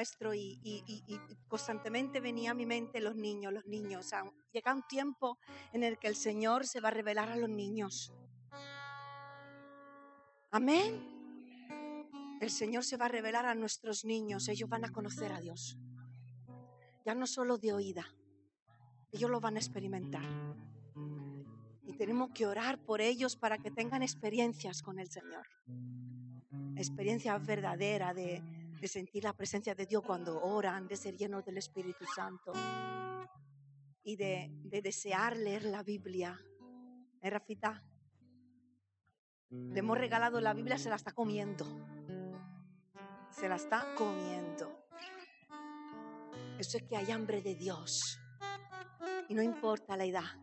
nuestro y, y- y- y constantemente venía a mi mente los niños, los niños. O sea, llega un tiempo en el que el Señor se va a revelar a los niños. Amén. El Señor se va a revelar a nuestros niños. Ellos van a conocer a Dios. Ya no solo de oída. Ellos lo van a experimentar. Y tenemos que orar por ellos para que tengan experiencias con el Señor. Experiencias verdaderas de, de sentir la presencia de Dios cuando oran, de ser llenos del Espíritu Santo y de, de desear leer la Biblia. ¿Eh, Rafita? Le hemos regalado la Biblia, se la está comiendo. Se la está comiendo. Eso es que hay hambre de Dios. Y no importa la edad.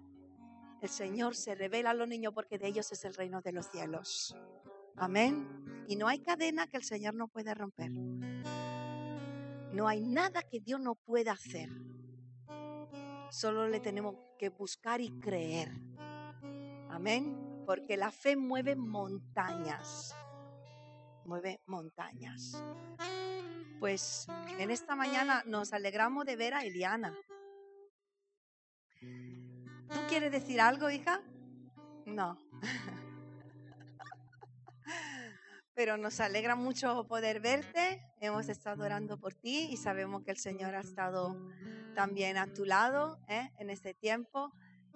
El Señor se revela a los niños porque de ellos es el reino de los cielos. Amén. Y no hay cadena que el Señor no pueda romper. No hay nada que Dios no pueda hacer. Solo le tenemos que buscar y creer. Amén. Porque la fe mueve montañas. Mueve montañas. Pues en esta mañana nos alegramos de ver a Eliana. ¿Tú quieres decir algo, hija? No. Pero nos alegra mucho poder verte. Hemos estado orando por ti y sabemos que el Señor ha estado también a tu lado ¿eh? en este tiempo.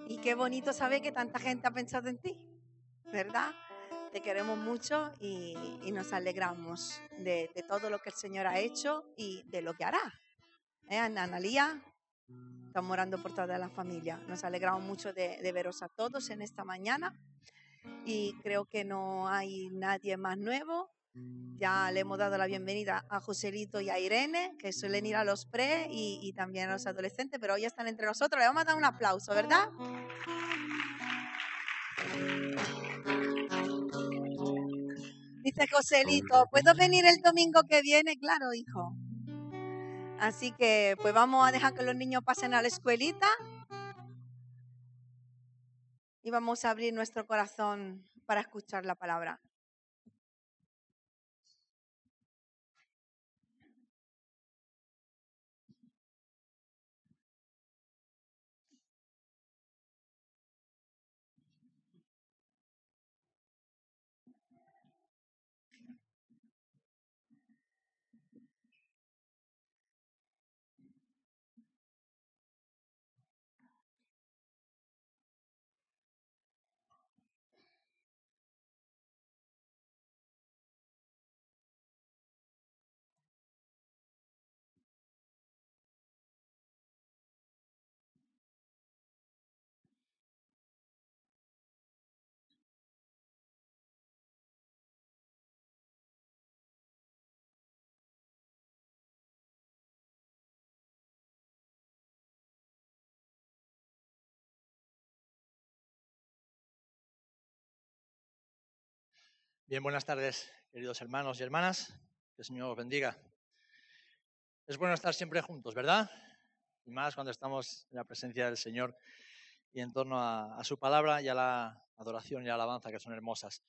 Y qué bonito saber que tanta gente ha pensado en ti, ¿verdad? Te queremos mucho y, y nos alegramos de, de, todo lo que el Señor ha hecho y de lo que hará. ¿Eh, Analía? Estamos orando por toda la familia. Nos alegramos mucho de, de veros a todos en esta mañana y creo que no hay nadie más nuevo. Ya le hemos dado la bienvenida a Joselito y a Irene, que suelen ir a los pre y, y, también a los adolescentes, pero hoy están entre nosotros. Le vamos a dar un aplauso, ¿verdad? Dice Joselito, ¿puedo venir el domingo que viene? Claro, hijo. Así que pues vamos a dejar que los niños pasen a la escuelita y vamos a abrir nuestro corazón para escuchar la palabra. Bien, buenas tardes, queridos hermanos y hermanas. Que el Señor os bendiga. Es bueno estar siempre juntos, ¿verdad? Y más cuando estamos en la presencia del Señor y en torno a, su palabra y a la adoración y la alabanza, que son hermosas.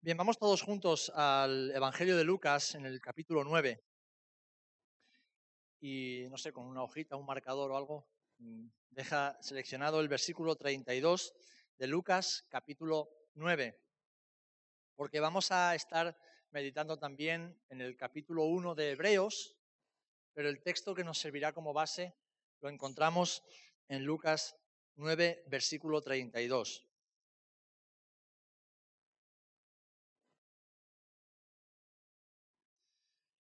Bien, vamos todos juntos al Evangelio de Lucas en el capítulo 9. Y no sé, con una hojita, un marcador o algo, mm, deja seleccionado el versículo 32 de Lucas capítulo 9 porque vamos a estar meditando también en el capítulo 1 de Hebreos, pero el texto que nos servirá como base lo encontramos en Lucas 9, versículo 32.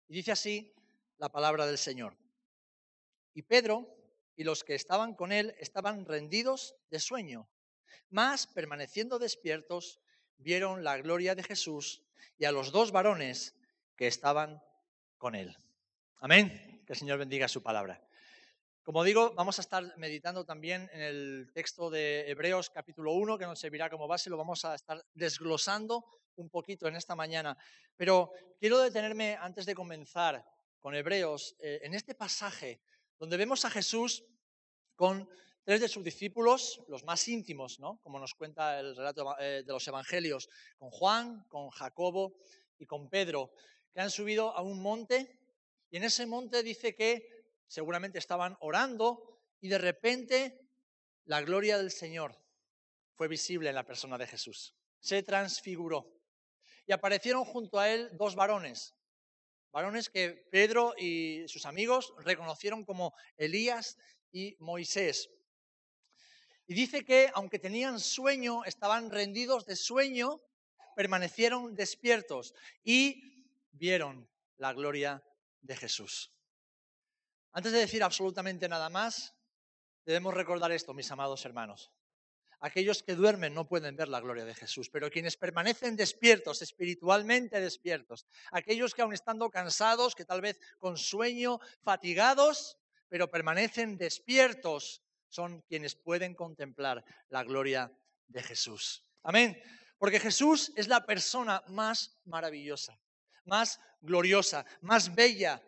Y dice así la palabra del Señor. Y Pedro y los que estaban con él estaban rendidos de sueño, mas permaneciendo despiertos, vieron la gloria de Jesús y a los dos varones que estaban con él. Amén. Que el Señor bendiga su palabra. Como digo, vamos a estar meditando también en el texto de Hebreos capítulo 1, que nos servirá como base, lo vamos a estar desglosando un poquito en esta mañana. Pero quiero detenerme antes de comenzar con Hebreos eh, en este pasaje donde vemos a Jesús con tres de sus discípulos, los más íntimos, ¿no? como nos cuenta el relato de los evangelios, con Juan, con Jacobo y con Pedro, que han subido a un monte Y en ese monte dice que seguramente estaban orando y de repente la gloria del Señor fue visible en la persona de Jesús. Se transfiguró. Y aparecieron junto a él dos varones, varones que Pedro y sus amigos reconocieron como Elías y Moisés. Y dice que aunque tenían sueño, estaban rendidos de sueño, permanecieron despiertos y vieron la gloria de Jesús. Antes de decir absolutamente nada más, debemos recordar esto, mis amados hermanos. Aquellos que duermen no pueden ver la gloria de Jesús, pero quienes permanecen despiertos, espiritualmente despiertos, aquellos que aun estando cansados, que tal vez con sueño, fatigados, pero permanecen despiertos, son quienes pueden contemplar la gloria de Jesús. Amén. Porque Jesús es la persona más maravillosa, más gloriosa, más bella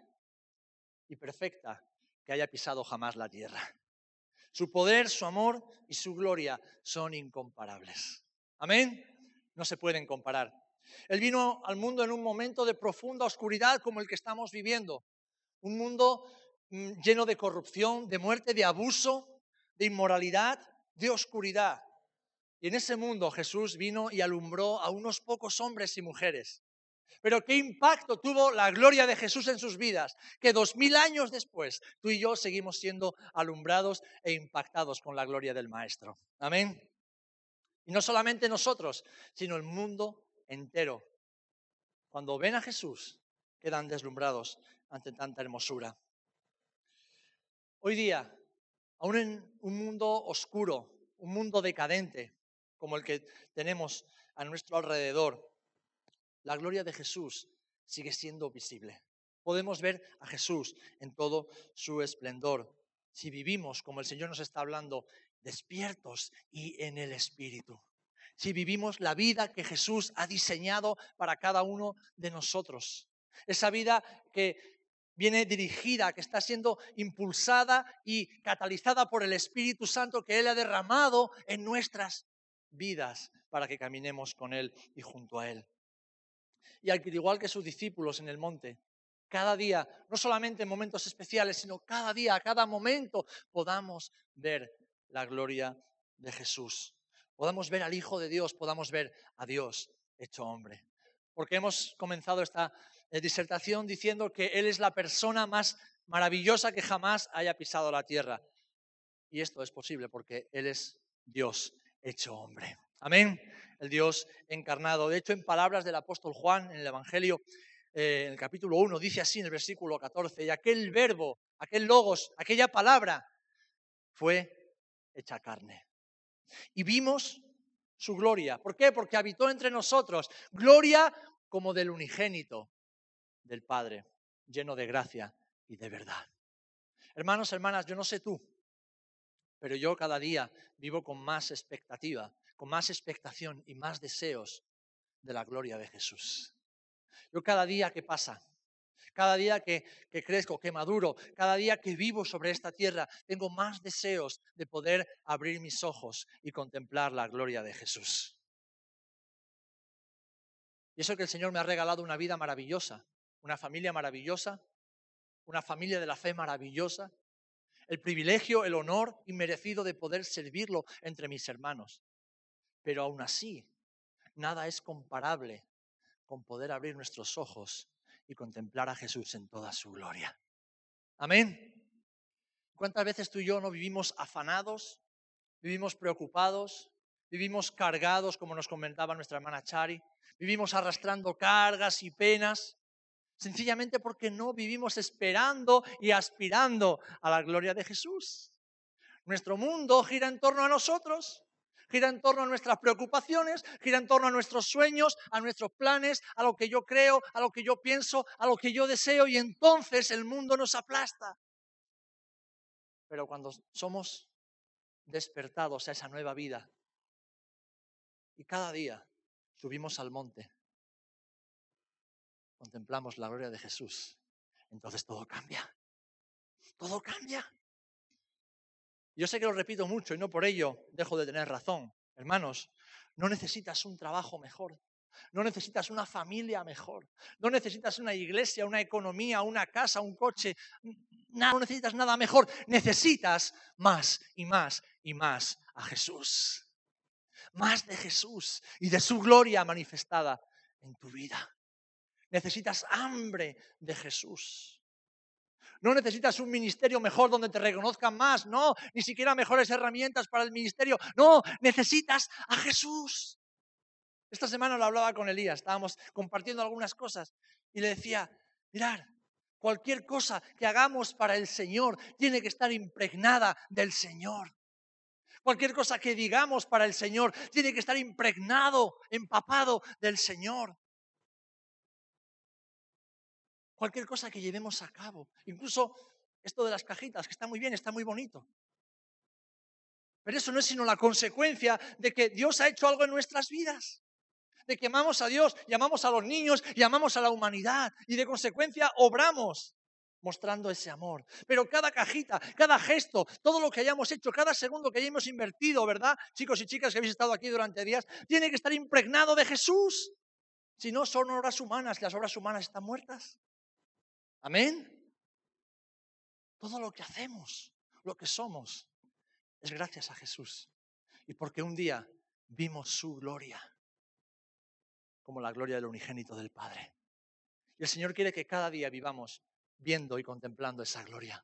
y perfecta que haya pisado jamás la tierra. Su poder, su amor y su gloria son incomparables. Amén. No se pueden comparar. Él vino al mundo en un momento de profunda oscuridad como el que estamos viviendo. Un mundo mm, lleno de corrupción, de muerte, de abuso, de inmoralidad, de oscuridad. Y en ese mundo Jesús vino y alumbró a unos pocos hombres y mujeres pero qué impacto tuvo la gloria de Jesús en sus vidas, que dos mil años después tú y yo seguimos siendo alumbrados e impactados con la gloria del Maestro. Amén. Y no solamente nosotros, sino el mundo entero. Cuando ven a Jesús, quedan deslumbrados ante tanta hermosura. Hoy día, aún en un mundo oscuro, un mundo decadente, como el que tenemos a nuestro alrededor, la gloria de Jesús sigue siendo visible. Podemos ver a Jesús en todo su esplendor. Si vivimos, como el Señor nos está hablando, despiertos y en el Espíritu. Si vivimos la vida que Jesús ha diseñado para cada uno de nosotros. Esa vida que viene dirigida, que está siendo impulsada y catalizada por el Espíritu Santo que Él ha derramado en nuestras vidas para que caminemos con Él y junto a Él y al igual que sus discípulos en el monte, cada día, no solamente en momentos especiales, sino cada día, a cada momento, podamos ver la gloria de Jesús. Podamos ver al Hijo de Dios, podamos ver a Dios hecho hombre. Porque hemos comenzado esta disertación diciendo que Él es la persona más maravillosa que jamás haya pisado la tierra. Y esto es posible porque Él es Dios hecho hombre. Amén el Dios encarnado. De hecho, en palabras del apóstol Juan en el Evangelio, eh, en el capítulo 1, dice así en el versículo 14, y aquel verbo, aquel logos, aquella palabra fue hecha carne. Y vimos su gloria. ¿Por qué? Porque habitó entre nosotros. Gloria como del unigénito del Padre, lleno de gracia y de verdad. Hermanos, hermanas, yo no sé tú, pero yo cada día vivo con más expectativa con más expectación y más deseos de la gloria de Jesús. Yo cada día que pasa, cada día que, crezco, que maduro, cada día que vivo sobre esta tierra, tengo más deseos de poder abrir mis ojos y contemplar la gloria de Jesús. Y eso que el Señor me ha regalado una vida maravillosa, una familia maravillosa, una familia de la fe maravillosa, el privilegio, el honor inmerecido de poder servirlo entre mis hermanos. Pero aún así, nada es comparable con poder abrir nuestros ojos y contemplar a Jesús en toda su gloria. Amén. ¿Cuántas veces tú y yo no vivimos afanados, vivimos preocupados, vivimos cargados, como nos comentaba nuestra hermana Chari, vivimos arrastrando cargas y penas, sencillamente porque no vivimos esperando y aspirando a la gloria de Jesús? Nuestro mundo gira en torno a nosotros gira en torno a nuestras preocupaciones, gira en torno a nuestros sueños, a nuestros planes, a lo que yo creo, a lo que yo pienso, a lo que yo deseo y entonces el mundo nos aplasta. Pero cuando somos despertados a esa nueva vida y cada día subimos al monte, contemplamos la gloria de Jesús, entonces todo cambia. Todo cambia. Yo sé que lo repito mucho y no por ello dejo de tener razón. Hermanos, no necesitas un trabajo mejor, No necesitas una familia mejor. No necesitas una iglesia, una economía, una casa, un coche. no necesitas nada mejor. Necesitas más y más y más a Jesús. Más de Jesús y de su gloria manifestada en tu vida. Necesitas hambre de Jesús. No necesitas un ministerio mejor donde te reconozcan más, no, ni siquiera mejores herramientas para el ministerio, no, necesitas a Jesús. Esta semana lo hablaba con Elías, estábamos compartiendo algunas cosas y le decía, mirar, cualquier cosa que hagamos para el Señor tiene que estar impregnada del Señor. Cualquier cosa que digamos para el Señor tiene que estar impregnado, empapado del Señor. Cualquier cosa que llevemos a cabo. Incluso esto de las cajitas, que está muy bien, está muy bonito. Pero eso no es sino la consecuencia de que Dios ha hecho algo en nuestras vidas de que amamos a Dios y amamos a los niños y amamos a la humanidad y de consecuencia obramos mostrando ese amor. Pero cada cajita, cada gesto, todo lo que hayamos hecho, cada segundo que hayamos invertido, ¿verdad? Chicos y chicas que habéis estado aquí durante días, tiene que estar impregnado de Jesús. Si no, son obras humanas, las obras humanas están muertas. Amén. Todo lo que hacemos, lo que somos, es gracias a Jesús. Y porque un día vimos su gloria como la gloria del unigénito del Padre. Y el Señor quiere que cada día vivamos viendo y contemplando esa gloria,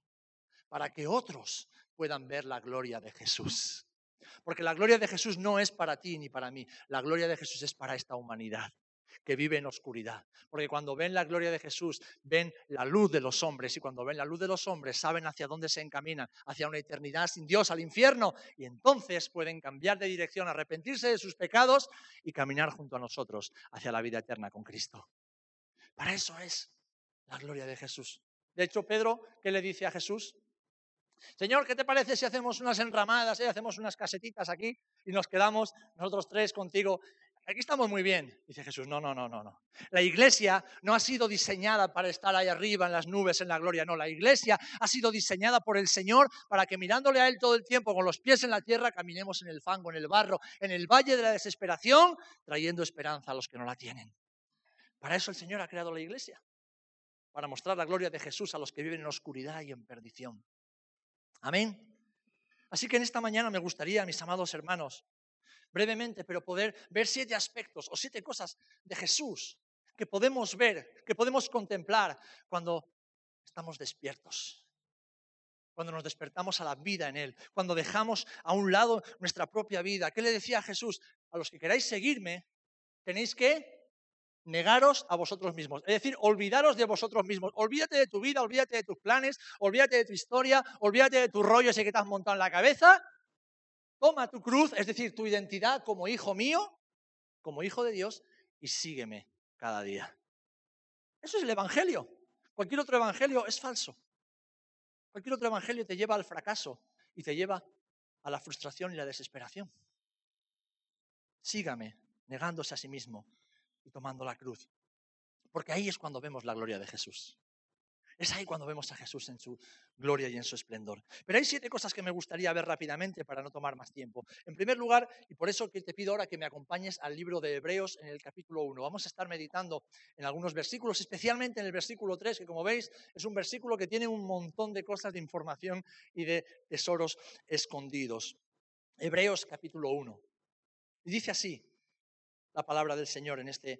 para que otros puedan ver la gloria de Jesús. Porque la gloria de Jesús no es para ti ni para mí, la gloria de Jesús es para esta humanidad que vive en oscuridad. Porque cuando ven la gloria de Jesús, ven la luz de los hombres y cuando ven la luz de los hombres, saben hacia dónde se encaminan, hacia una eternidad sin Dios, al infierno, y entonces pueden cambiar de dirección, arrepentirse de sus pecados y caminar junto a nosotros hacia la vida eterna con Cristo. Para eso es la gloria de Jesús. De hecho, Pedro, ¿qué le dice a Jesús? Señor, ¿qué te parece si hacemos unas enramadas, eh? hacemos unas casetitas aquí y nos quedamos nosotros tres contigo Aquí estamos muy bien, dice Jesús. No, no, no, no, no. La iglesia no ha sido diseñada para estar ahí arriba en las nubes, en la gloria. No, la iglesia ha sido diseñada por el Señor para que mirándole a Él todo el tiempo con los pies en la tierra, caminemos en el fango, en el barro, en el valle de la desesperación, trayendo esperanza a los que no la tienen. Para eso el Señor ha creado la iglesia, para mostrar la gloria de Jesús a los que viven en oscuridad y en perdición. Amén. Así que en esta mañana me gustaría, mis amados hermanos, brevemente, pero poder ver siete aspectos o siete cosas de Jesús que podemos ver, que podemos contemplar cuando estamos despiertos, cuando nos despertamos a la vida en Él, cuando dejamos a un lado nuestra propia vida. ¿Qué le decía Jesús? A los que queráis seguirme, tenéis que negaros a vosotros mismos. Es decir, olvidaros de vosotros mismos. Olvídate de tu vida, olvídate de tus planes, olvídate de tu historia, olvídate de tu rollo ese que te has montado en la cabeza Toma tu cruz, es decir, tu identidad como hijo mío, como hijo de Dios, y sígueme cada día. Eso es el Evangelio. Cualquier otro Evangelio es falso. Cualquier otro Evangelio te lleva al fracaso y te lleva a la frustración y la desesperación. Sígame negándose a sí mismo y tomando la cruz. Porque ahí es cuando vemos la gloria de Jesús. Es ahí cuando vemos a Jesús en su gloria y en su esplendor. Pero hay siete cosas que me gustaría ver rápidamente para no tomar más tiempo. En primer lugar, y por eso que te pido ahora que me acompañes al libro de Hebreos en el capítulo 1. Vamos a estar meditando en algunos versículos, especialmente en el versículo 3, que como veis es un versículo que tiene un montón de cosas de información y de tesoros escondidos. Hebreos capítulo 1. Y dice así la palabra del Señor en este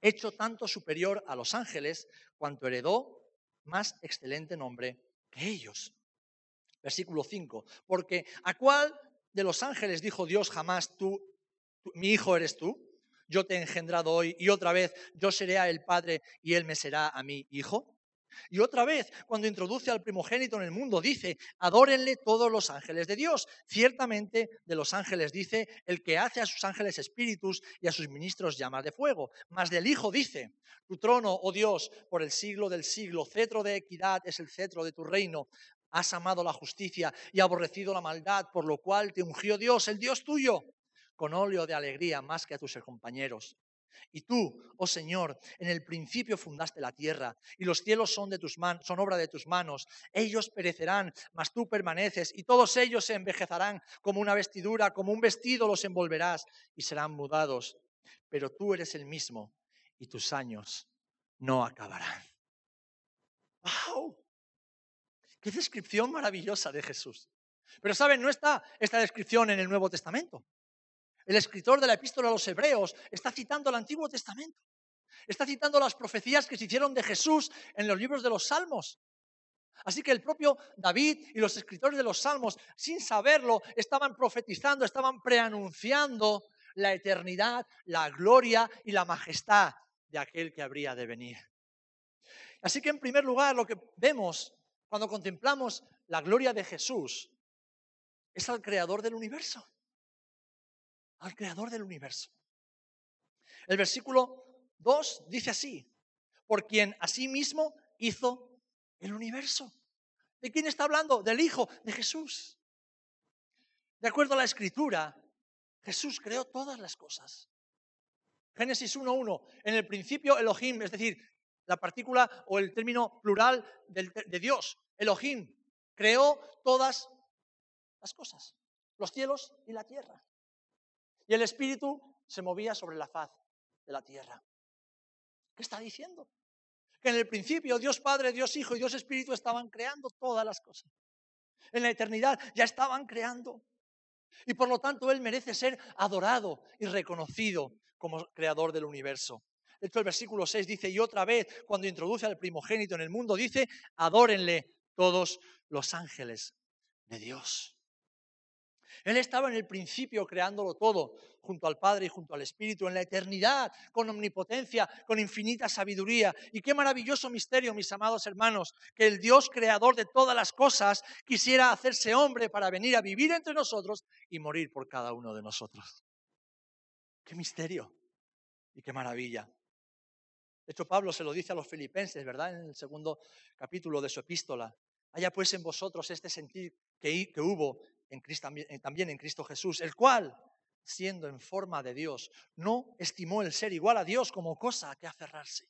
hecho tanto superior a los ángeles, cuanto heredó más excelente nombre que ellos. Versículo 5. Porque ¿a cuál de los ángeles dijo Dios jamás tú, mi hijo eres tú? Yo te he engendrado hoy y otra vez yo seré a el Padre y él me será a mi hijo. Y otra vez, cuando introduce al primogénito en el mundo, dice, adórenle todos los ángeles de Dios. Ciertamente de los ángeles dice, el que hace a sus ángeles espíritus y a sus ministros llamas de fuego. Mas del Hijo dice, tu trono, oh Dios, por el siglo del siglo, cetro de equidad es el cetro de tu reino. Has amado la justicia y aborrecido la maldad, por lo cual te ungió Dios, el Dios tuyo, con óleo de alegría más que a tus compañeros. Y tú, oh Señor, en el principio fundaste la tierra, y los cielos son, de tus son obra de tus manos. Ellos perecerán, mas tú permaneces, y todos ellos se envejecerán como una vestidura, como un vestido los envolverás, y serán mudados. Pero tú eres el mismo, y tus años no acabarán. ¡Wow! ¡Qué descripción maravillosa de Jesús! Pero saben, no está esta descripción en el Nuevo Testamento. El escritor de la epístola a los hebreos está citando el Antiguo Testamento. Está citando las profecías que se hicieron de Jesús en los libros de los Salmos. Así que el propio David y los escritores de los Salmos, sin saberlo, estaban profetizando, estaban preanunciando la eternidad, la gloria y la majestad de aquel que habría de venir. Así que en primer lugar lo que vemos cuando contemplamos la gloria de Jesús es al creador del universo al creador del universo. El versículo 2 dice así, por quien mismo hizo el universo. ¿De quién está hablando? Del Hijo, de Jesús. De acuerdo a la escritura, Jesús creó todas las cosas. Génesis 1.1, en el principio Elohim, es decir, la partícula o el término plural de Dios, Elohim, creó todas las cosas, los cielos y la tierra. Y el Espíritu se movía sobre la faz de la tierra. ¿Qué está diciendo? Que en el principio Dios Padre, Dios Hijo y Dios Espíritu estaban creando todas las cosas. En la eternidad ya estaban creando. Y por lo tanto Él merece ser adorado y reconocido como creador del universo. De hecho, el versículo 6 dice, y otra vez, cuando introduce al primogénito en el mundo, dice, adórenle todos los ángeles de Dios. Él estaba en el principio creándolo todo, junto al Padre y junto al Espíritu, en la eternidad, con omnipotencia, con infinita sabiduría. Y qué maravilloso misterio, mis amados hermanos, que el Dios creador de todas las cosas quisiera hacerse hombre para venir a vivir entre nosotros y morir por cada uno de nosotros. Qué misterio y qué maravilla. De hecho, Pablo se lo dice a los filipenses, ¿verdad? En el segundo capítulo de su epístola. Haya pues en vosotros este sentir que, que hubo en Cristo, eh, también en Cristo Jesús, el cual, siendo en forma de Dios, no estimó el ser igual a Dios como cosa a que aferrarse,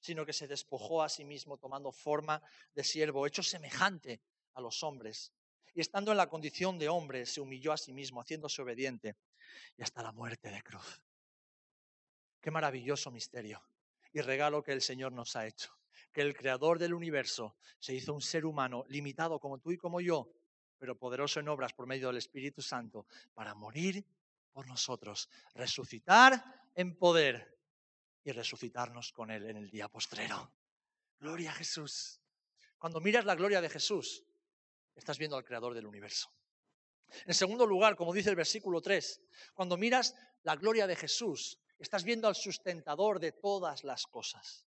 sino que se despojó a sí mismo tomando forma de siervo, hecho semejante a los hombres. Y estando en la condición de hombre, se humilló a sí mismo, haciéndose obediente y hasta la muerte de cruz. Qué maravilloso misterio y regalo que el Señor nos ha hecho. Que el creador del universo se hizo un ser humano limitado como tú y como yo, pero poderoso en obras por medio del Espíritu Santo, para morir por nosotros, resucitar en poder y resucitarnos con Él en el día postrero. Gloria a Jesús. Cuando miras la gloria de Jesús, estás viendo al Creador del universo. En segundo lugar, como dice el versículo 3, cuando miras la gloria de Jesús, estás viendo al sustentador de todas las cosas.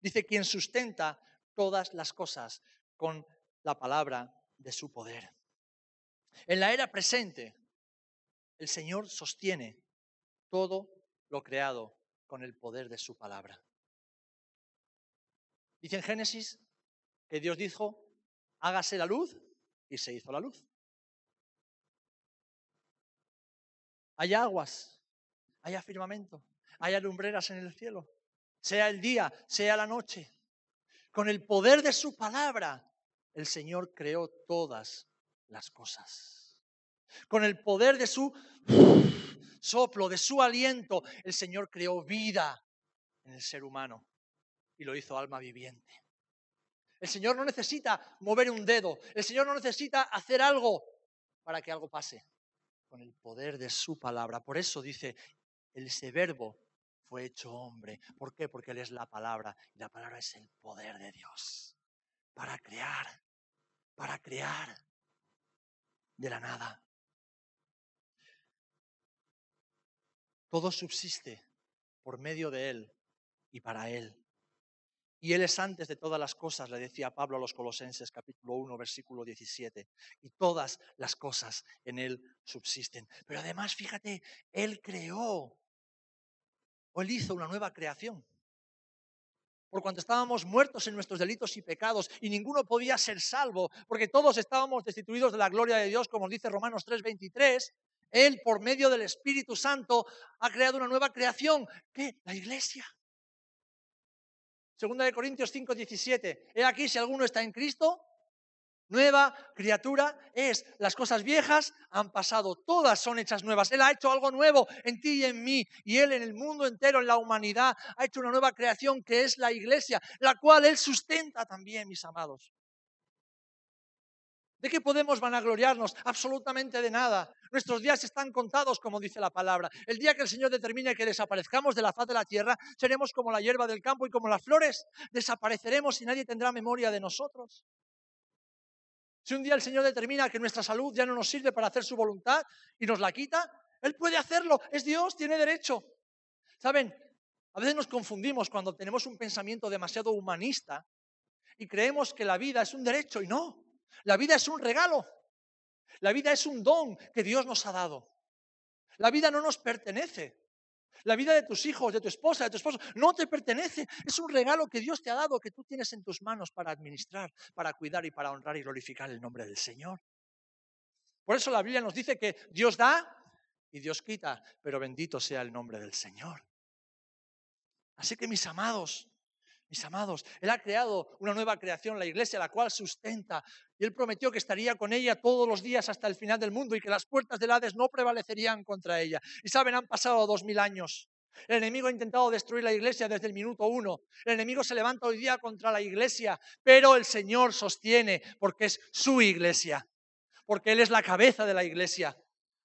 Dice quien sustenta todas las cosas con la palabra de su poder. En la era presente, el Señor sostiene todo lo creado con el poder de su palabra. Dice en Génesis que Dios dijo, hágase la luz y se hizo la luz. Hay aguas, hay firmamento, hay lumbreras en el cielo, sea el día, sea la noche. Con el poder de su palabra, el Señor creó todas las cosas. Con el poder de su soplo, de su aliento, el Señor creó vida en el ser humano y lo hizo alma viviente. El Señor no necesita mover un dedo, el Señor no necesita hacer algo para que algo pase. Con el poder de su palabra. Por eso dice, ese verbo fue hecho hombre. ¿Por qué? Porque Él es la palabra y la palabra es el poder de Dios para crear, para crear de la nada. Todo subsiste por medio de Él y para Él. Y Él es antes de todas las cosas, le decía Pablo a los Colosenses capítulo 1, versículo 17. Y todas las cosas en Él subsisten. Pero además, fíjate, Él creó Él hizo una nueva creación. Por cuanto estábamos muertos en nuestros delitos y pecados y ninguno podía ser salvo, porque todos estábamos destituidos de la gloria de Dios, como dice Romanos 3:23, Él por medio del Espíritu Santo ha creado una nueva creación, ¿qué? La iglesia. Segunda de Corintios 5, 17. He aquí, si alguno está en Cristo, nueva criatura es. Las cosas viejas han pasado, todas son hechas nuevas. Él ha hecho algo nuevo en ti y en mí. Y Él en el mundo entero, en la humanidad, ha hecho una nueva creación que es la iglesia, la cual Él sustenta también, mis amados. ¿De qué podemos vanagloriarnos? Absolutamente de nada. Nuestros días están contados, como dice la palabra. El día que el Señor determine que desaparezcamos de la faz de la tierra, seremos como la hierba del campo y como las flores. Desapareceremos y nadie tendrá memoria de nosotros. Si un día el Señor determina que nuestra salud ya no nos sirve para hacer su voluntad y nos la quita, Él puede hacerlo. Es Dios, tiene derecho. ¿Saben? A veces nos confundimos cuando tenemos un pensamiento demasiado humanista y creemos que la vida es un derecho y no. La vida es un regalo. La vida es un don que Dios nos ha dado. La vida no nos pertenece. La vida de tus hijos, de tu esposa, de tu esposo, no te pertenece. Es un regalo que Dios te ha dado, que tú tienes en tus manos para administrar, para cuidar y para honrar y glorificar el nombre del Señor. Por eso la Biblia nos dice que Dios da y Dios quita, pero bendito sea el nombre del Señor. Así que mis amados, mis amados, Él ha creado una nueva creación, la iglesia, la cual sustenta. Y Él prometió que estaría con ella todos los días hasta el final del mundo y que las puertas del Hades no prevalecerían contra ella. Y saben, han pasado dos mil años. El enemigo ha intentado destruir la iglesia desde el minuto uno. El enemigo se levanta hoy día contra la iglesia, pero el Señor sostiene porque es su iglesia, porque Él es la cabeza de la iglesia,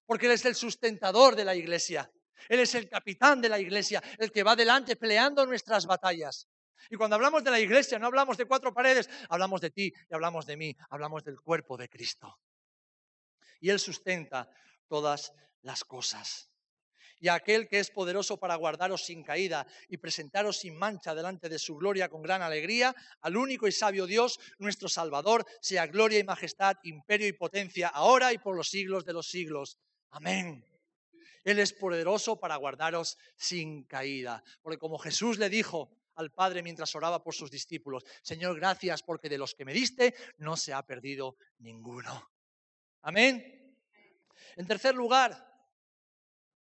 porque Él es el sustentador de la iglesia. Él es el capitán de la iglesia, el que va adelante peleando nuestras batallas. Y cuando hablamos de la iglesia, no hablamos de cuatro paredes, hablamos de ti y hablamos de mí, hablamos del cuerpo de Cristo. Y Él sustenta todas las cosas. Y aquel que es poderoso para guardaros sin caída y presentaros sin mancha delante de su gloria con gran alegría, al único y sabio Dios, nuestro Salvador, sea gloria y majestad, imperio y potencia, ahora y por los siglos de los siglos. Amén. Él es poderoso para guardaros sin caída. Porque como Jesús le dijo, al Padre mientras oraba por sus discípulos. Señor, gracias porque de los que me diste no se ha perdido ninguno. Amén. En tercer lugar,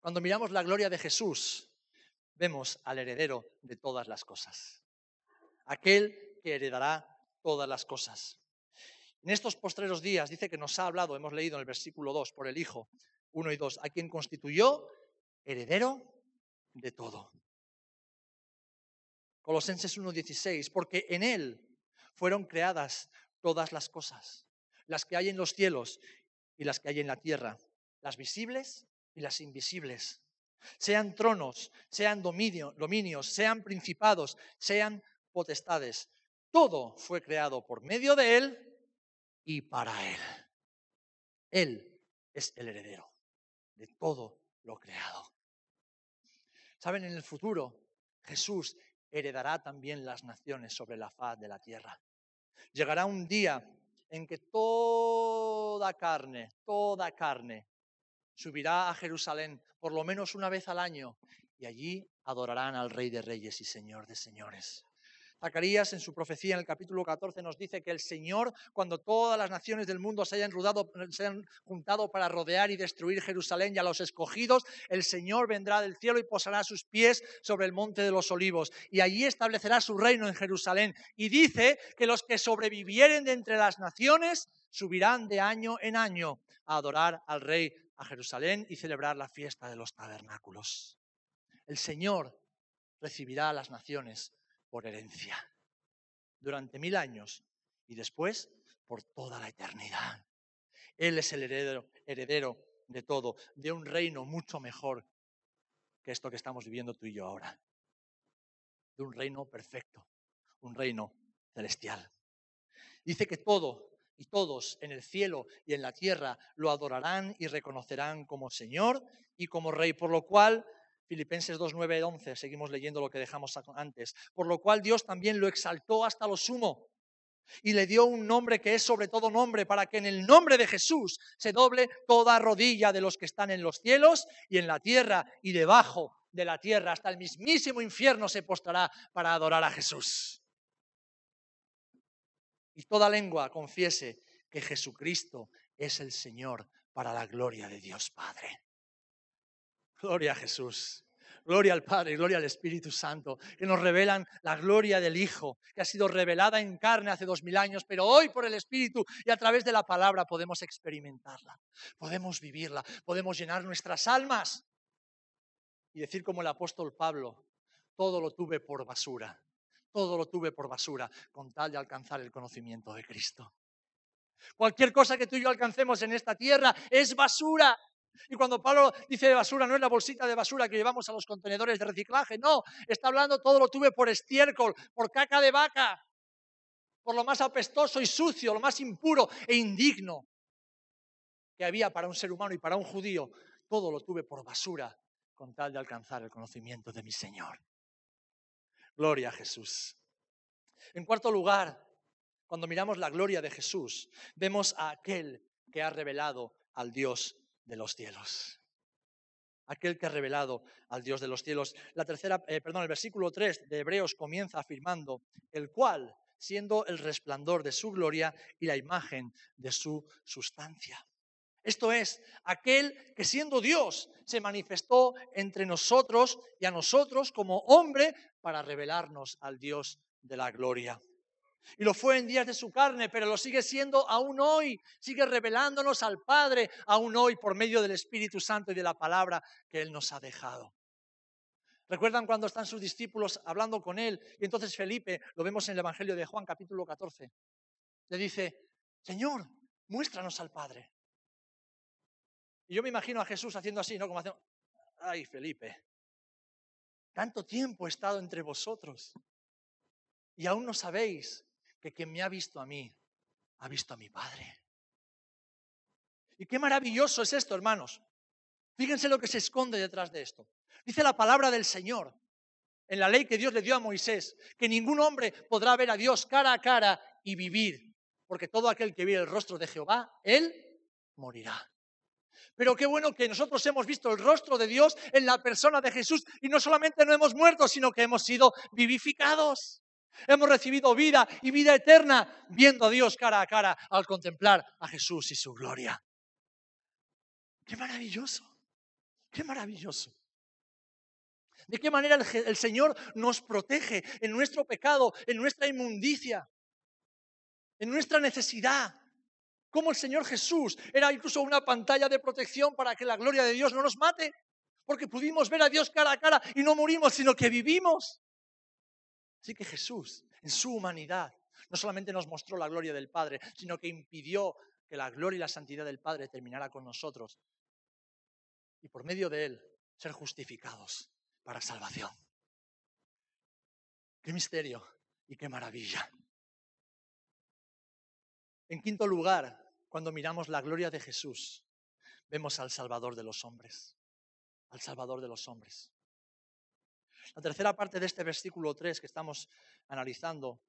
cuando miramos la gloria de Jesús, vemos al heredero de todas las cosas. Aquel que heredará todas las cosas. En estos postreros días dice que nos ha hablado, hemos leído en el versículo 2, por el Hijo 1 y 2, a quien constituyó heredero de todo. Colosenses 1.16, porque en Él fueron creadas todas las cosas, las que hay en los cielos y las que hay en la tierra, las visibles y las invisibles, sean tronos, sean dominios, sean principados, sean potestades. Todo fue creado por medio de Él y para Él. Él es el heredero de todo lo creado. Saben, en el futuro Jesús heredará también las naciones sobre la faz de la tierra. Llegará un día en que toda carne, toda carne, subirá a Jerusalén por lo menos una vez al año y allí adorarán al Rey de Reyes y Señor de Señores. Zacarías en su profecía en el capítulo 14 nos dice que el Señor, cuando todas las naciones del mundo se hayan, se hayan juntado para rodear y destruir Jerusalén y a los escogidos, el Señor vendrá del cielo y posará sus pies sobre el monte de los olivos y allí establecerá su reino en Jerusalén. Y dice que los que sobrevivieren de entre las naciones subirán de año en año a adorar al Rey a Jerusalén y celebrar la fiesta de los tabernáculos. El Señor recibirá a las naciones por herencia durante mil años y después por toda la eternidad. Él es el heredero, heredero de todo, de un reino mucho mejor que esto que estamos viviendo tú y yo ahora. De un reino perfecto, un reino celestial. Dice que todo y todos en el cielo y en la tierra lo adorarán y reconocerán como Señor y como Rey, por lo cual Filipenses 2, 9, 11, seguimos leyendo lo que dejamos antes. Por lo cual Dios también lo exaltó hasta lo sumo y le dio un nombre que es sobre todo nombre, para que en el nombre de Jesús se doble toda rodilla de los que están en los cielos y en la tierra y debajo de la tierra, hasta el mismísimo infierno se postrará para adorar a Jesús. Y toda lengua confiese que Jesucristo es el Señor para la gloria de Dios Padre. Gloria a Jesús. Gloria al Padre, gloria al Espíritu Santo, que nos revelan la gloria del Hijo, que ha sido revelada en carne hace dos mil años, pero hoy por el Espíritu y a través de la palabra podemos experimentarla, podemos vivirla, podemos llenar nuestras almas y decir como el apóstol Pablo, todo lo tuve por basura, todo lo tuve por basura, con tal de alcanzar el conocimiento de Cristo. Cualquier cosa que tú y yo alcancemos en esta tierra es basura. Y cuando Pablo dice de basura, no es la bolsita de basura que llevamos a los contenedores de reciclaje, no, está hablando todo lo tuve por estiércol, por caca de vaca, por lo más apestoso y sucio, lo más impuro e indigno que había para un ser humano y para un judío, todo lo tuve por basura con tal de alcanzar el conocimiento de mi Señor. Gloria a Jesús. En cuarto lugar, cuando miramos la gloria de Jesús, vemos a aquel que ha revelado al Dios de los cielos. Aquel que ha revelado al Dios de los cielos. La tercera, eh, perdón, el versículo 3 de Hebreos comienza afirmando, el cual, siendo el resplandor de su gloria y la imagen de su sustancia. Esto es, aquel que siendo Dios se manifestó entre nosotros y a nosotros como hombre para revelarnos al Dios de la gloria. Y lo fue en días de su carne, pero lo sigue siendo aún hoy. Sigue revelándonos al Padre aún hoy por medio del Espíritu Santo y de la palabra que Él nos ha dejado. ¿Recuerdan cuando están sus discípulos hablando con Él? Y entonces Felipe, lo vemos en el Evangelio de Juan capítulo 14, le dice, Señor, muéstranos al Padre. Y yo me imagino a Jesús haciendo así, ¿no? Como haciendo, ay Felipe, tanto tiempo he estado entre vosotros y aún no sabéis que quien me ha visto a mí, ha visto a mi Padre. Y qué maravilloso es esto, hermanos. Fíjense lo que se esconde detrás de esto. Dice la palabra del Señor en la ley que Dios le dio a Moisés, que ningún hombre podrá ver a Dios cara a cara y vivir, porque todo aquel que vive el rostro de Jehová, él morirá. Pero qué bueno que nosotros hemos visto el rostro de Dios en la persona de Jesús y no solamente no hemos muerto, sino que hemos sido vivificados. Hemos recibido vida y vida eterna viendo a Dios cara a cara al contemplar a Jesús y su gloria. Qué maravilloso, qué maravilloso. De qué manera el, Señor nos protege en nuestro pecado, en nuestra inmundicia, en nuestra necesidad. Como el Señor Jesús era incluso una pantalla de protección para que la gloria de Dios no nos mate, porque pudimos ver a Dios cara a cara y no morimos, sino que vivimos. Así que Jesús, en su humanidad, no solamente nos mostró la gloria del Padre, sino que impidió que la gloria y la santidad del Padre terminara con nosotros. Y por medio de Él, ser justificados para salvación. Qué misterio y qué maravilla. En quinto lugar, cuando miramos la gloria de Jesús, vemos al Salvador de los hombres. Al Salvador de los hombres. La tercera parte de este versículo 3 que estamos analizando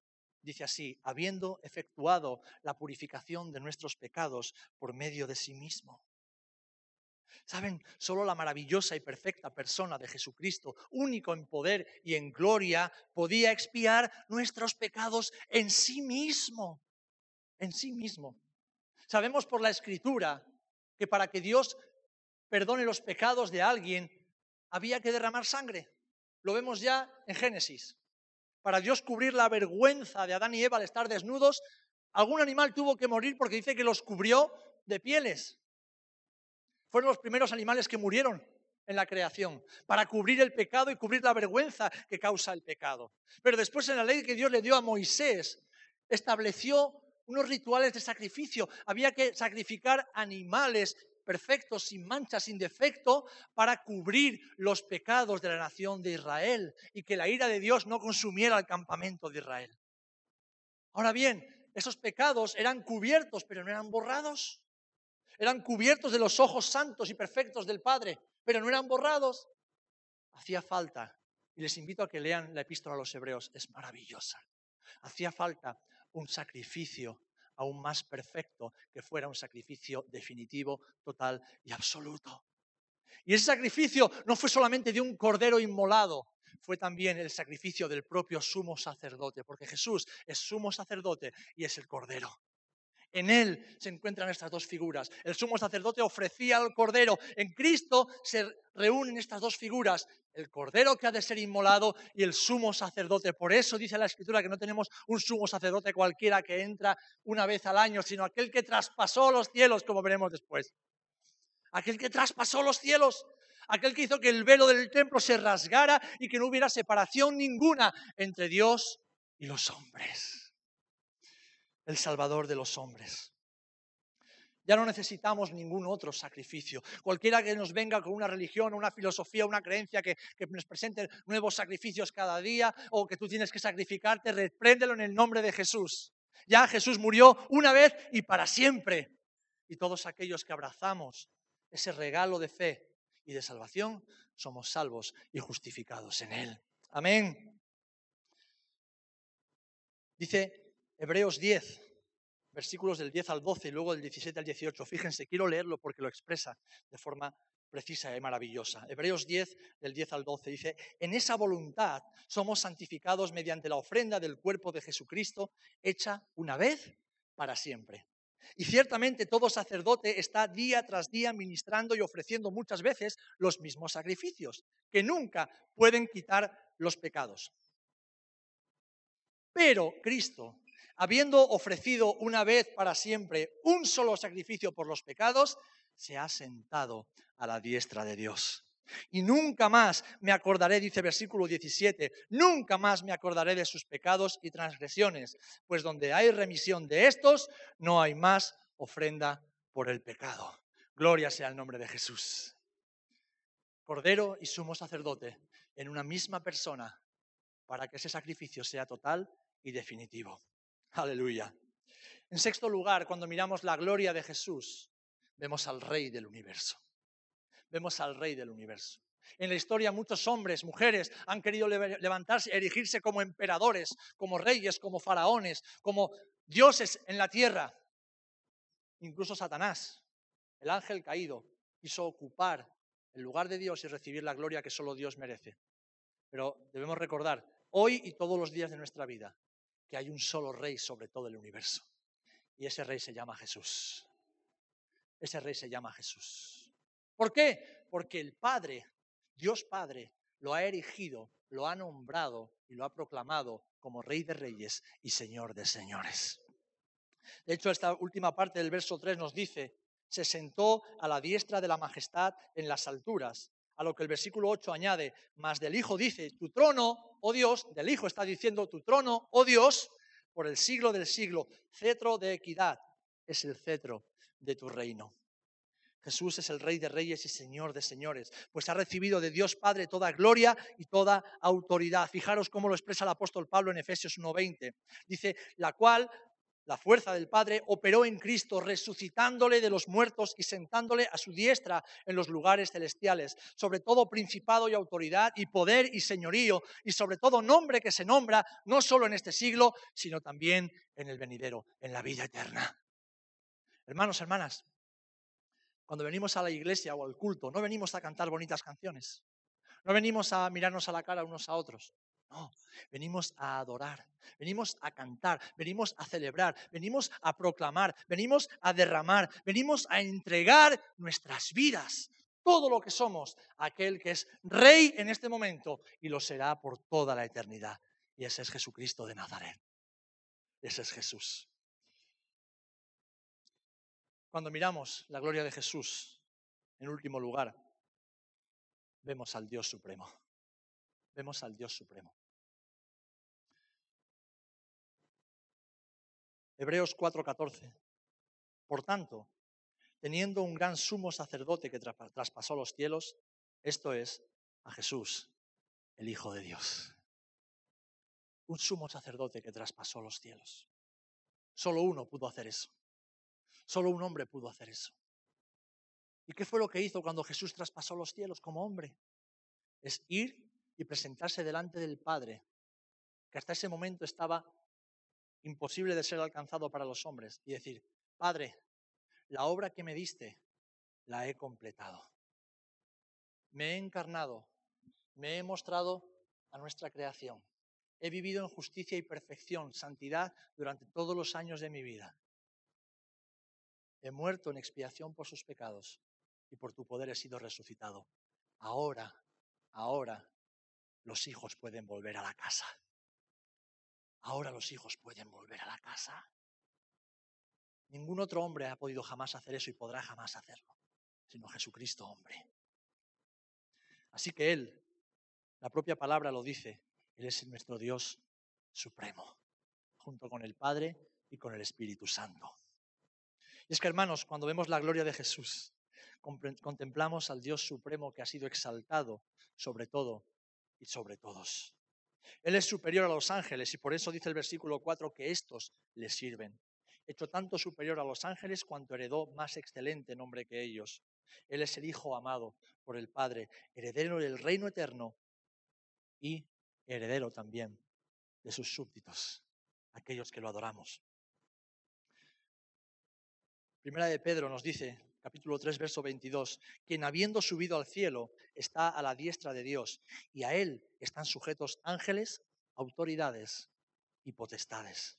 dice así, habiendo efectuado la purificación de nuestros pecados por medio de sí mismo. Saben, solo la maravillosa y perfecta persona de Jesucristo, único en poder y en gloria, podía expiar nuestros pecados en sí mismo, en sí mismo. Sabemos por la escritura que para que Dios perdone los pecados de alguien, había que derramar sangre. Lo vemos ya en Génesis. Para Dios cubrir la vergüenza de Adán y Eva al estar desnudos, algún animal tuvo que morir porque dice que los cubrió de pieles. Fueron los primeros animales que murieron en la creación, para cubrir el pecado y cubrir la vergüenza que causa el pecado. Pero después en la ley que Dios le dio a Moisés, estableció unos rituales de sacrificio. Había que sacrificar animales perfecto, sin mancha, sin defecto, para cubrir los pecados de la nación de Israel y que la ira de Dios no consumiera el campamento de Israel. Ahora bien, esos pecados eran cubiertos, pero no eran borrados. Eran cubiertos de los ojos santos y perfectos del Padre, pero no eran borrados. hacía falta, y les invito a que lean la epístola a los hebreos, es maravillosa. Hacía falta un sacrificio aún más perfecto que fuera un sacrificio definitivo, total y absoluto. Y ese sacrificio no fue solamente de un cordero inmolado, fue también el sacrificio del propio sumo sacerdote, porque Jesús es sumo sacerdote y es el cordero. En Él se encuentran estas dos figuras. El sumo sacerdote ofrecía al cordero. En Cristo se reúnen estas dos figuras. El cordero que ha de ser inmolado y el sumo sacerdote. Por eso dice la Escritura que no tenemos un sumo sacerdote cualquiera que entra una vez al año, sino aquel que traspasó los cielos, como veremos después. Aquel que traspasó los cielos. Aquel que hizo que el velo del templo se rasgara y que no hubiera separación ninguna entre Dios y los hombres el Salvador de los hombres. Ya no necesitamos ningún otro sacrificio. Cualquiera que nos venga con una religión, una filosofía, una creencia que, nos presente nuevos sacrificios cada día o que tú tienes que sacrificarte, repréndelo en el nombre de Jesús. Ya Jesús murió una vez y para siempre. Y todos aquellos que abrazamos ese regalo de fe y de salvación, somos salvos y justificados en Él. Amén. Dice Hebreos 10, versículos del 10 al 12 y luego del 17 al 18. Fíjense, quiero leerlo porque lo expresa de forma precisa y maravillosa. Hebreos 10, del 10 al 12, dice, en esa voluntad somos santificados mediante la ofrenda del cuerpo de Jesucristo, hecha una vez para siempre. Y ciertamente todo sacerdote está día tras día ministrando y ofreciendo muchas veces los mismos sacrificios, que nunca pueden quitar los pecados. Pero Cristo habiendo ofrecido una vez para siempre un solo sacrificio por los pecados, se ha sentado a la diestra de Dios. Y nunca más me acordaré, dice versículo 17, nunca más me acordaré de sus pecados y transgresiones, pues donde hay remisión de estos, no hay más ofrenda por el pecado. Gloria sea el nombre de Jesús. Cordero y sumo sacerdote en una misma persona para que ese sacrificio sea total y definitivo. Aleluya. En sexto lugar, cuando miramos la gloria de Jesús, vemos al Rey del universo. Vemos al Rey del universo. En la historia muchos hombres, mujeres han querido levantarse, erigirse como emperadores, como reyes, como faraones, como dioses en la tierra. Incluso Satanás, el ángel caído, quiso ocupar el lugar de Dios y recibir la gloria que solo Dios merece. Pero debemos recordar, hoy y todos los días de nuestra vida, que hay un solo rey sobre todo el universo. Y ese rey se llama Jesús. Ese rey se llama Jesús. ¿Por qué? Porque el Padre, Dios Padre, lo ha erigido, lo ha nombrado y lo ha proclamado como Rey de Reyes y Señor de Señores. De hecho, esta última parte del verso 3 nos dice, se sentó a la diestra de la majestad en las alturas a lo que el versículo 8 añade, más del Hijo dice, tu trono, oh Dios, del Hijo está diciendo, tu trono, oh Dios, por el siglo del siglo, cetro de equidad, es el cetro de tu reino. Jesús es el Rey de Reyes y Señor de Señores, pues ha recibido de Dios Padre toda gloria y toda autoridad. Fijaros cómo lo expresa el apóstol Pablo en Efesios 1.20. Dice, la cual la fuerza del Padre operó en Cristo, resucitándole de los muertos y sentándole a su diestra en los lugares celestiales, sobre todo principado y autoridad y poder y señorío, y sobre todo nombre que se nombra no solo en este siglo, sino también en el venidero, en la vida eterna. Hermanos, hermanas, cuando venimos a la iglesia o al culto, no venimos a cantar bonitas canciones, no venimos a mirarnos a la cara unos a otros, no, venimos a adorar, venimos a cantar, venimos a celebrar, venimos a proclamar, venimos a derramar, venimos a entregar nuestras vidas, todo lo que somos, a aquel que es rey en este momento y lo será por toda la eternidad. Y ese es Jesucristo de Nazaret. Ese es Jesús. Cuando miramos la gloria de Jesús, en último lugar, vemos al Dios Supremo vemos al Dios Supremo. Hebreos 4:14. Por tanto, teniendo un gran sumo sacerdote que traspasó los cielos, esto es, a Jesús, el Hijo de Dios. Un sumo sacerdote que traspasó los cielos. Solo uno pudo hacer eso. Solo un hombre pudo hacer eso. ¿Y qué fue lo que hizo cuando Jesús traspasó los cielos como hombre? es ir y presentarse delante del Padre, que hasta ese momento estaba imposible de ser alcanzado para los hombres, y decir, Padre, la obra que me diste, la he completado. Me he encarnado, me he mostrado a nuestra creación. He vivido en justicia y perfección, santidad durante todos los años de mi vida. He muerto en expiación por sus pecados y por tu poder he sido resucitado. Ahora, ahora, los hijos pueden volver a la casa. Ahora los hijos pueden volver a la casa. Ningún otro hombre ha podido jamás hacer eso y podrá jamás hacerlo, sino Jesucristo hombre. Así que Él, la propia palabra lo dice, Él es nuestro Dios supremo, junto con el Padre y con el Espíritu Santo. Y es que, hermanos, cuando vemos la gloria de Jesús, contemplamos al Dios supremo que ha sido exaltado sobre todo y sobre todos. Él es superior a los ángeles y por eso dice el versículo 4 que estos le sirven. Hecho tanto superior a los ángeles cuanto heredó más excelente nombre que ellos. Él es el Hijo amado por el Padre, heredero del reino eterno y heredero también de sus súbditos, aquellos que lo adoramos. Primera de Pedro nos dice, capítulo 3, verso 22, quien habiendo subido al cielo está a la diestra de Dios y a él están sujetos ángeles, autoridades y potestades.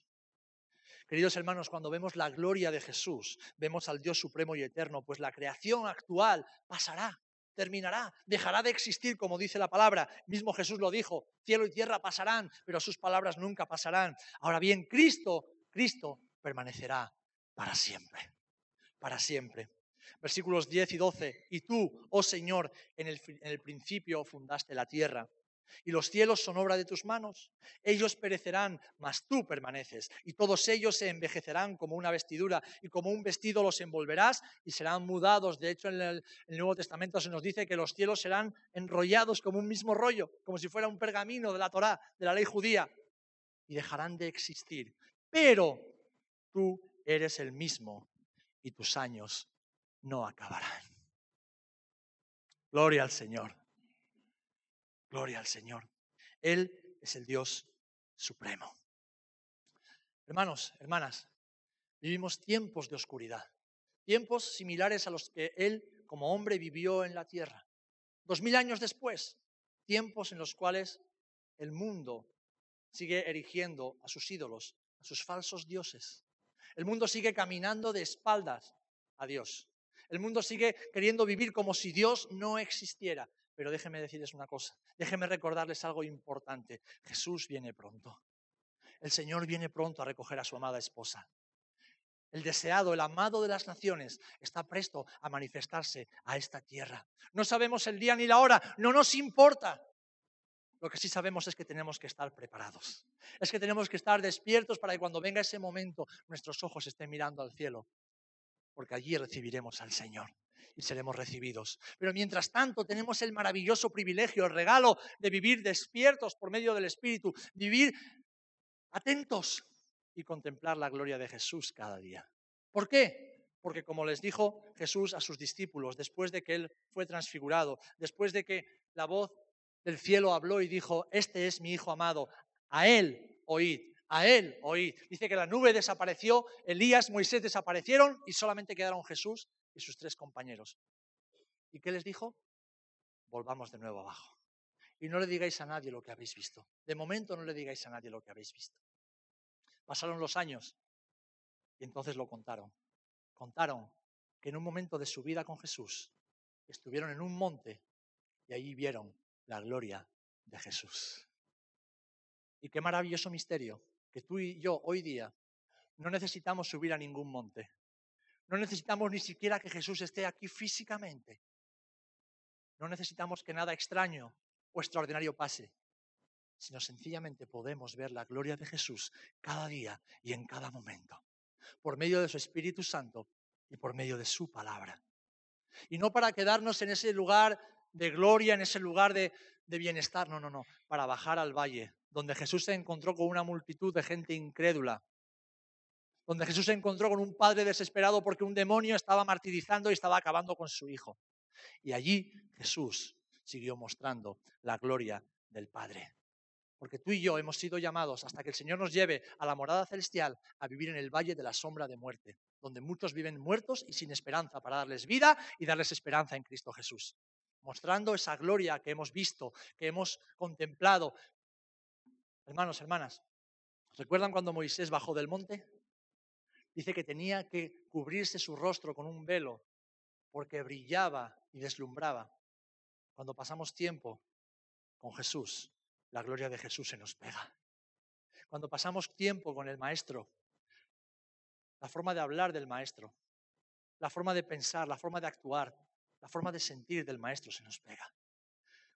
Queridos hermanos, cuando vemos la gloria de Jesús, vemos al Dios supremo y eterno, pues la creación actual pasará, terminará, dejará de existir, como dice la palabra. Mismo Jesús lo dijo, cielo y tierra pasarán, pero sus palabras nunca pasarán. Ahora bien, Cristo, Cristo permanecerá para siempre, para siempre versículos 10 y 12, y tú, oh Señor, en el, en el, principio fundaste la tierra, y los cielos son obra de tus manos. Ellos perecerán, mas tú permaneces, y todos ellos se envejecerán como una vestidura, y como un vestido los envolverás y serán mudados. De hecho, en el, el Nuevo Testamento se nos dice que los cielos serán enrollados como un mismo rollo, como si fuera un pergamino de la Torá, de la ley judía, y dejarán de existir. Pero tú eres el mismo, y tus años no acabarán. Gloria al Señor. Gloria al Señor. Él es el Dios supremo. Hermanos, hermanas, vivimos tiempos de oscuridad, tiempos similares a los que Él como hombre vivió en la tierra. Dos mil años después, tiempos en los cuales el mundo sigue erigiendo a sus ídolos, a sus falsos dioses. El mundo sigue caminando de espaldas a Dios. El mundo sigue queriendo vivir como si Dios no existiera. Pero déjenme decirles una cosa, déjenme recordarles algo importante. Jesús viene pronto. El Señor viene pronto a recoger a su amada esposa. El deseado, el amado de las naciones, está presto a manifestarse a esta tierra. No sabemos el día ni la hora, no nos importa. Lo que sí sabemos es que tenemos que estar preparados. Es que tenemos que estar despiertos para que cuando venga ese momento nuestros ojos estén mirando al cielo porque allí recibiremos al Señor y seremos recibidos. Pero mientras tanto tenemos el maravilloso privilegio, el regalo de vivir despiertos por medio del Espíritu, vivir atentos y contemplar la gloria de Jesús cada día. ¿Por qué? Porque como les dijo Jesús a sus discípulos, después de que Él fue transfigurado, después de que la voz del cielo habló y dijo, este es mi Hijo amado, a Él oíd a él oí. Dice que la nube desapareció, Elías, Moisés desaparecieron y solamente quedaron Jesús y sus tres compañeros. ¿Y qué les dijo? Volvamos de nuevo abajo. Y no le digáis a nadie lo que habéis visto. De momento no le digáis a nadie lo que habéis visto. Pasaron los años y entonces lo contaron. Contaron que en un momento de su vida con Jesús estuvieron en un monte y allí vieron la gloria de Jesús. Y qué maravilloso misterio que tú y yo hoy día no necesitamos subir a ningún monte. No necesitamos ni siquiera que Jesús esté aquí físicamente. No necesitamos que nada extraño o extraordinario pase, sino sencillamente podemos ver la gloria de Jesús cada día y en cada momento, por medio de su Espíritu Santo y por medio de su palabra. Y no para quedarnos en ese lugar de gloria, en ese lugar de, de bienestar, no, no, no, para bajar al valle donde Jesús se encontró con una multitud de gente incrédula, donde Jesús se encontró con un padre desesperado porque un demonio estaba martirizando y estaba acabando con su hijo. Y allí Jesús siguió mostrando la gloria del Padre. Porque tú y yo hemos sido llamados hasta que el Señor nos lleve a la morada celestial a vivir en el valle de la sombra de muerte, donde muchos viven muertos y sin esperanza para darles vida y darles esperanza en Cristo Jesús. Mostrando esa gloria que hemos visto, que hemos contemplado. Hermanos, hermanas, ¿recuerdan cuando Moisés bajó del monte? Dice que tenía que cubrirse su rostro con un velo porque brillaba y deslumbraba. Cuando pasamos tiempo con Jesús, la gloria de Jesús se nos pega. Cuando pasamos tiempo con el Maestro, la forma de hablar del Maestro, la forma de pensar, la forma de actuar, la forma de sentir del Maestro se nos pega.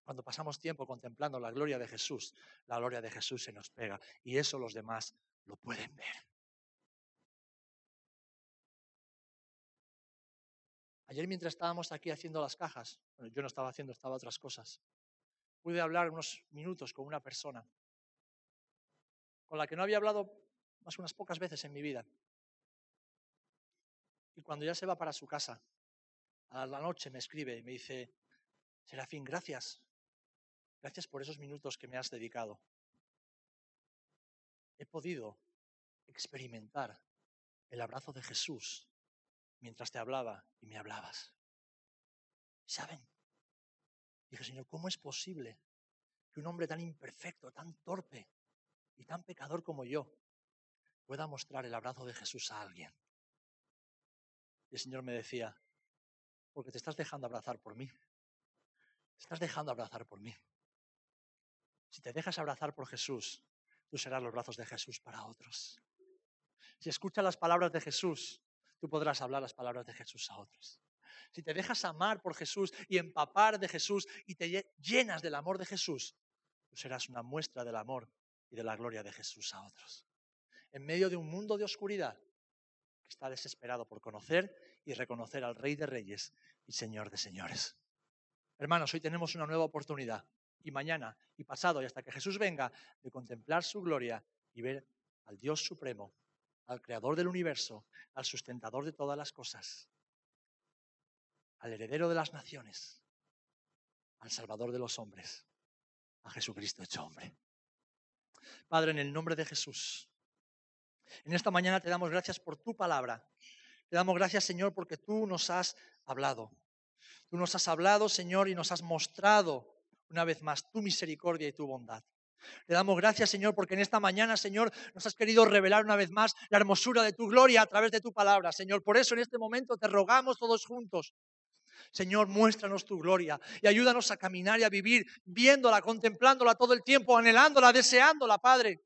Cuando pasamos tiempo contemplando la gloria de Jesús, la gloria de Jesús se nos pega y eso los demás lo pueden ver. Ayer mientras estábamos aquí haciendo las cajas, bueno, yo no estaba haciendo, estaba otras cosas, pude hablar unos minutos con una persona con la que no había hablado más unas pocas veces en mi vida. Y cuando ya se va para su casa, a la noche me escribe y me dice, Serafín, gracias. Gracias por esos minutos que me has dedicado. He podido experimentar el abrazo de Jesús mientras te hablaba y me hablabas. ¿Saben? Dije, Señor, ¿cómo es posible que un hombre tan imperfecto, tan torpe y tan pecador como yo pueda mostrar el abrazo de Jesús a alguien? Y el Señor me decía, porque te estás dejando abrazar por mí. Te estás dejando abrazar por mí. Si te dejas abrazar por Jesús, tú serás los brazos de Jesús para otros. Si escuchas las palabras de Jesús, tú podrás hablar las palabras de Jesús a otros. Si te dejas amar por Jesús y empapar de Jesús y te llenas del amor de Jesús, tú serás una muestra del amor y de la gloria de Jesús a otros. En medio de un mundo de oscuridad que está desesperado por conocer y reconocer al Rey de Reyes y Señor de Señores. Hermanos, hoy tenemos una nueva oportunidad y mañana y pasado y hasta que Jesús venga de contemplar su gloria y ver al Dios Supremo al creador del universo, al sustentador de todas las cosas, al heredero de las naciones, al salvador de los hombres, a Jesucristo hecho hombre. Padre, en el nombre de Jesús, en esta mañana te damos gracias por tu palabra. Te damos gracias, Señor, porque tú nos has hablado. Tú nos has hablado, Señor, y nos has mostrado una vez más tu misericordia y tu bondad. Le damos gracias, Señor, porque en esta mañana, Señor, nos has querido revelar una vez más la hermosura de tu gloria a través de tu palabra, Señor. Por eso en este momento te rogamos todos juntos. Señor, muéstranos tu gloria y ayúdanos a caminar y a vivir viéndola, contemplándola todo el tiempo, anhelándola, deseándola, Padre.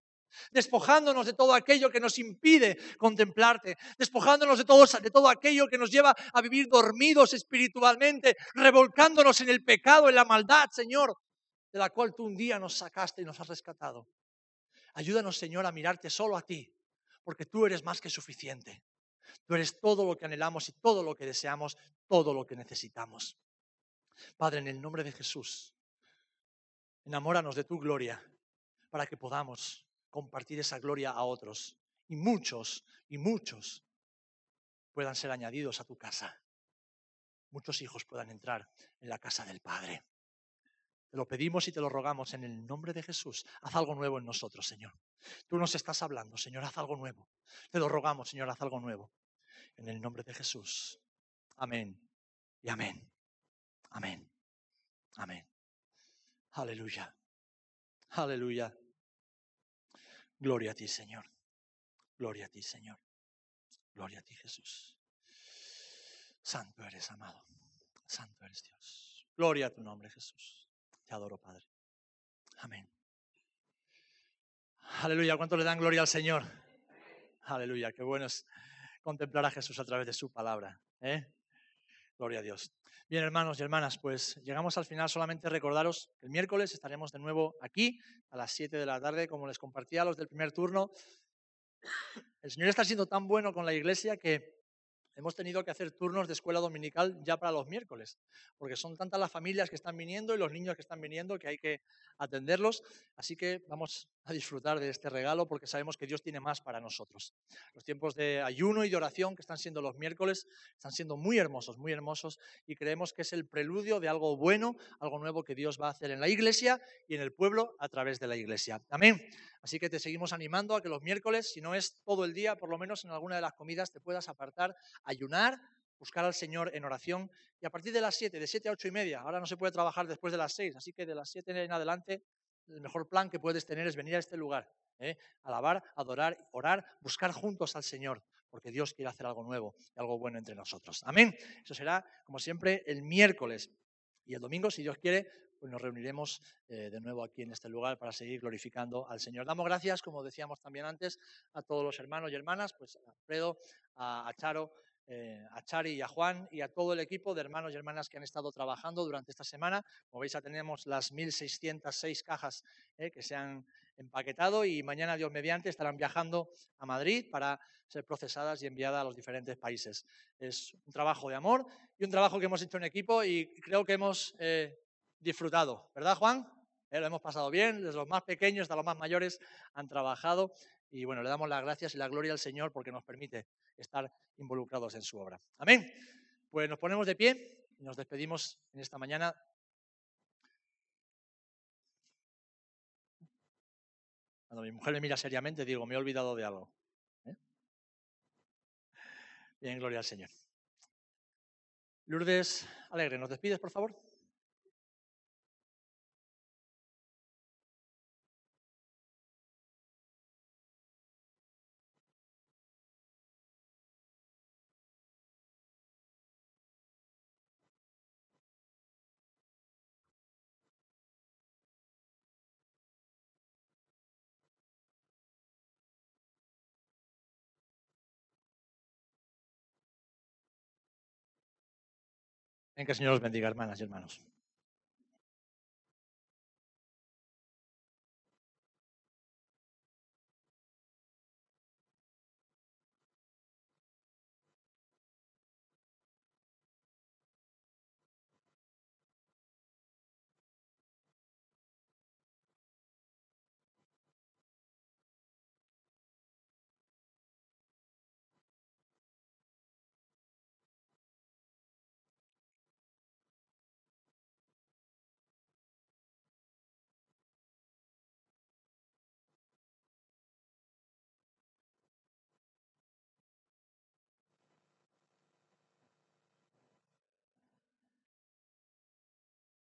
Despojándonos de todo aquello que nos impide contemplarte, despojándonos de todo, de todo aquello que nos lleva a vivir dormidos espiritualmente, revolcándonos en el pecado, en la maldad, Señor de la cual tú un día nos sacaste y nos has rescatado. Ayúdanos, Señor, a mirarte solo a ti, porque tú eres más que suficiente. Tú eres todo lo que anhelamos y todo lo que deseamos, todo lo que necesitamos. Padre, en el nombre de Jesús, enamóranos de tu gloria para que podamos compartir esa gloria a otros y muchos y muchos puedan ser añadidos a tu casa. Muchos hijos puedan entrar en la casa del Padre. Te lo pedimos y te lo rogamos en el nombre de Jesús. Haz algo nuevo en nosotros, Señor. Tú nos estás hablando, Señor, haz algo nuevo. Te lo rogamos, Señor, haz algo nuevo. En el nombre de Jesús. Amén y amén. Amén. Amén. Aleluya. Aleluya. Gloria a ti, Señor. Gloria a ti, Señor. Gloria a ti, Jesús. Santo eres, amado. Santo eres Dios. Gloria a tu nombre, Jesús. Te adoro, Padre. Amén. Aleluya. ¿Cuánto le dan gloria al Señor? Aleluya. Qué bueno es contemplar a Jesús a través de su palabra. ¿eh? Gloria a Dios. Bien, hermanos y hermanas, pues llegamos al final. Solamente recordaros que el miércoles estaremos de nuevo aquí a las 7 de la tarde, como les compartía a los del primer turno. El Señor está siendo tan bueno con la iglesia que hemos tenido que hacer turnos de escuela dominical ya para los miércoles, porque son tantas las familias que están viniendo y los niños que están viniendo que hay que atenderlos. Así que vamos a disfrutar de este regalo porque sabemos que Dios tiene más para nosotros. Los tiempos de ayuno y de oración que están siendo los miércoles están siendo muy hermosos, muy hermosos y creemos que es el preludio de algo bueno, algo nuevo que Dios va a hacer en la iglesia y en el pueblo a través de la iglesia. Amén. Así que te seguimos animando a que los miércoles, si no es todo el día, por lo menos en alguna de las comidas te puedas apartar, ayunar, buscar al Señor en oración y a partir de las 7, de 7 a 8 y media, ahora no se puede trabajar después de las 6, así que de las 7 en adelante el mejor plan que puedes tener es venir a este lugar, ¿eh? alabar, adorar, orar, buscar juntos al Señor, porque Dios quiere hacer algo nuevo y algo bueno entre nosotros. Amén. Eso será, como siempre, el miércoles. Y el domingo, si Dios quiere, pues nos reuniremos eh, de nuevo aquí en este lugar para seguir glorificando al Señor. Damos gracias, como decíamos también antes, a todos los hermanos y hermanas, pues a Alfredo, a, Charo, eh, a Chari y a Juan y a todo el equipo de hermanos y hermanas que han estado trabajando durante esta semana. Como veis, tenemos las 1.606 cajas eh, que se han empaquetado y mañana, Dios mediante, estarán viajando a Madrid para ser procesadas y enviadas a los diferentes países. Es un trabajo de amor y un trabajo que hemos hecho en equipo y creo que hemos disfrutado, ¿verdad Juan? Eh, lo hemos pasado bien, desde los más pequeños hasta los más mayores han trabajado y bueno, le damos las gracias y la gloria al Señor porque nos permite estar involucrados en su obra. Amén. Pues nos ponemos de pie y nos despedimos en esta mañana. Cuando mi mujer me mira seriamente, digo, me he olvidado de algo. ¿eh? Bien, gloria al Señor. Lourdes Alegre, ¿nos despides, por favor? El Señor los bendiga, hermanas y hermanos.